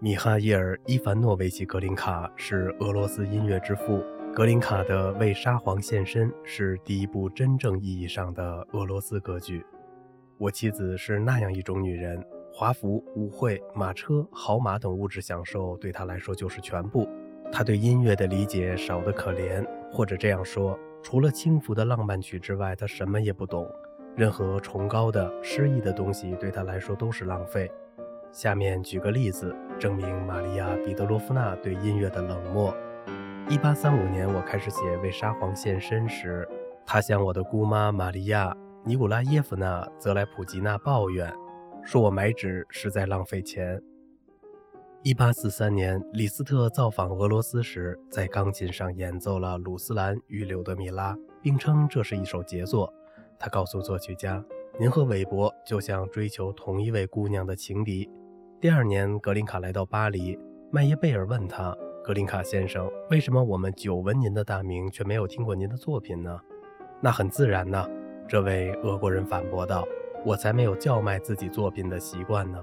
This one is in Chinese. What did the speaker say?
米哈伊尔·伊凡诺维奇·格林卡是俄罗斯音乐之父。格林卡的《为沙皇献身》是第一部真正意义上的俄罗斯歌剧。我妻子是那样一种女人，华服、舞会、马车、好马等物质享受对她来说就是全部。她对音乐的理解少得可怜，或者这样说，除了轻浮的浪漫曲之外，她什么也不懂。任何崇高的、诗意的东西对她来说都是浪费。下面举个例子，证明玛利亚·彼得罗夫娜对音乐的冷漠。一八三五年，我开始写《为沙皇献身》时，他向我的姑妈玛利亚·尼古拉耶夫娜·泽莱普吉娜抱怨，说我买纸是在浪费钱。一八四三年，李斯特造访俄罗斯时，在钢琴上演奏了《鲁斯兰与柳德米拉》，并称这是一首杰作。他告诉作曲家：“您和韦伯就像追求同一位姑娘的情敌。”第二年，格林卡来到巴黎，麦耶贝尔问他。格林卡先生，为什么我们久闻您的大名，却没有听过您的作品呢？那很自然呢，这位俄国人反驳道：“我才没有叫卖自己作品的习惯呢。”